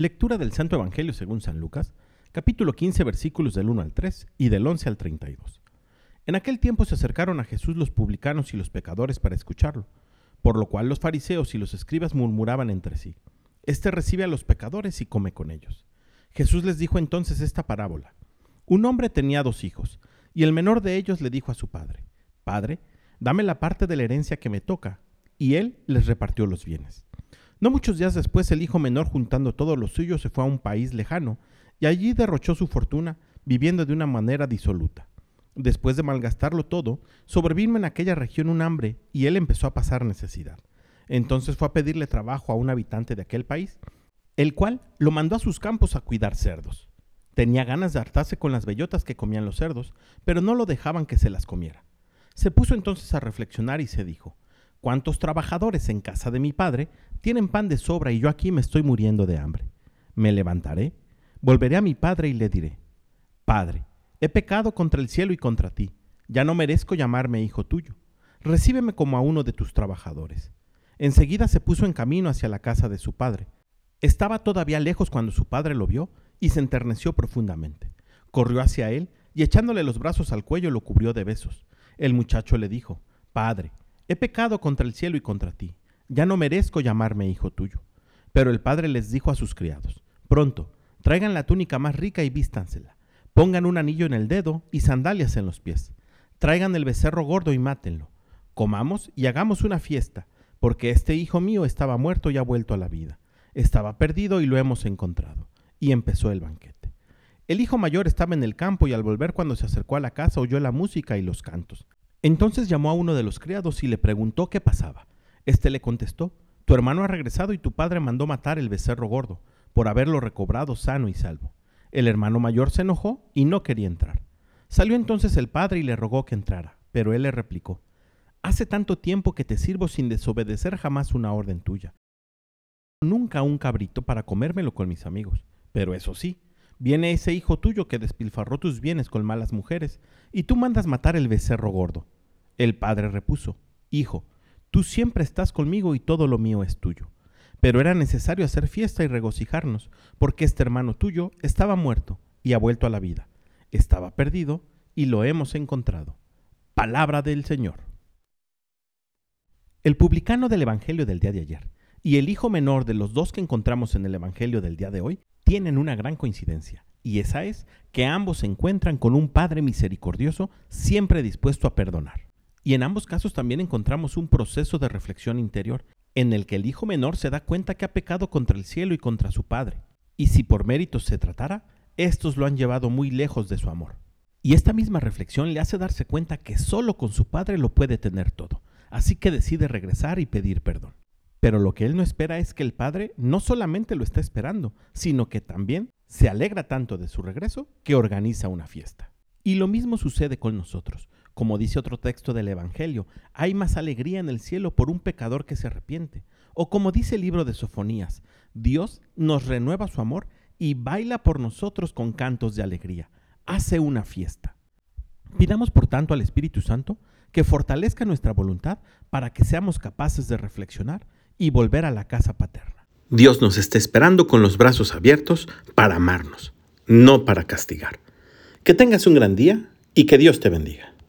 Lectura del Santo Evangelio según San Lucas, capítulo 15, versículos del 1 al 3 y del 11 al 32. En aquel tiempo se acercaron a Jesús los publicanos y los pecadores para escucharlo, por lo cual los fariseos y los escribas murmuraban entre sí. Este recibe a los pecadores y come con ellos. Jesús les dijo entonces esta parábola. Un hombre tenía dos hijos, y el menor de ellos le dijo a su padre, Padre, dame la parte de la herencia que me toca, y él les repartió los bienes. No muchos días después el hijo menor juntando todo lo suyo se fue a un país lejano y allí derrochó su fortuna viviendo de una manera disoluta. Después de malgastarlo todo, sobrevino en aquella región un hambre y él empezó a pasar necesidad. Entonces fue a pedirle trabajo a un habitante de aquel país, el cual lo mandó a sus campos a cuidar cerdos. Tenía ganas de hartarse con las bellotas que comían los cerdos, pero no lo dejaban que se las comiera. Se puso entonces a reflexionar y se dijo, ¿Cuántos trabajadores en casa de mi padre tienen pan de sobra y yo aquí me estoy muriendo de hambre? Me levantaré, volveré a mi padre y le diré, Padre, he pecado contra el cielo y contra ti, ya no merezco llamarme hijo tuyo, recíbeme como a uno de tus trabajadores. Enseguida se puso en camino hacia la casa de su padre. Estaba todavía lejos cuando su padre lo vio y se enterneció profundamente. Corrió hacia él y echándole los brazos al cuello lo cubrió de besos. El muchacho le dijo, Padre, He pecado contra el cielo y contra ti, ya no merezco llamarme hijo tuyo. Pero el padre les dijo a sus criados, pronto, traigan la túnica más rica y vístansela, pongan un anillo en el dedo y sandalias en los pies, traigan el becerro gordo y mátenlo, comamos y hagamos una fiesta, porque este hijo mío estaba muerto y ha vuelto a la vida, estaba perdido y lo hemos encontrado. Y empezó el banquete. El hijo mayor estaba en el campo y al volver cuando se acercó a la casa oyó la música y los cantos. Entonces llamó a uno de los criados y le preguntó qué pasaba. Este le contestó, Tu hermano ha regresado y tu padre mandó matar el becerro gordo, por haberlo recobrado sano y salvo. El hermano mayor se enojó y no quería entrar. Salió entonces el padre y le rogó que entrara, pero él le replicó, Hace tanto tiempo que te sirvo sin desobedecer jamás una orden tuya. Nunca un cabrito para comérmelo con mis amigos. Pero eso sí, Viene ese hijo tuyo que despilfarró tus bienes con malas mujeres, y tú mandas matar el becerro gordo. El padre repuso, Hijo, tú siempre estás conmigo y todo lo mío es tuyo. Pero era necesario hacer fiesta y regocijarnos, porque este hermano tuyo estaba muerto y ha vuelto a la vida. Estaba perdido y lo hemos encontrado. Palabra del Señor. El publicano del Evangelio del día de ayer y el hijo menor de los dos que encontramos en el Evangelio del día de hoy tienen una gran coincidencia, y esa es que ambos se encuentran con un Padre misericordioso siempre dispuesto a perdonar. Y en ambos casos también encontramos un proceso de reflexión interior en el que el hijo menor se da cuenta que ha pecado contra el cielo y contra su Padre, y si por méritos se tratara, estos lo han llevado muy lejos de su amor. Y esta misma reflexión le hace darse cuenta que solo con su Padre lo puede tener todo, así que decide regresar y pedir perdón. Pero lo que él no espera es que el padre no solamente lo está esperando, sino que también se alegra tanto de su regreso que organiza una fiesta. Y lo mismo sucede con nosotros. Como dice otro texto del Evangelio, hay más alegría en el cielo por un pecador que se arrepiente. O como dice el libro de Sofonías, Dios nos renueva su amor y baila por nosotros con cantos de alegría. Hace una fiesta. Pidamos por tanto al Espíritu Santo que fortalezca nuestra voluntad para que seamos capaces de reflexionar y volver a la casa paterna. Dios nos está esperando con los brazos abiertos para amarnos, no para castigar. Que tengas un gran día y que Dios te bendiga.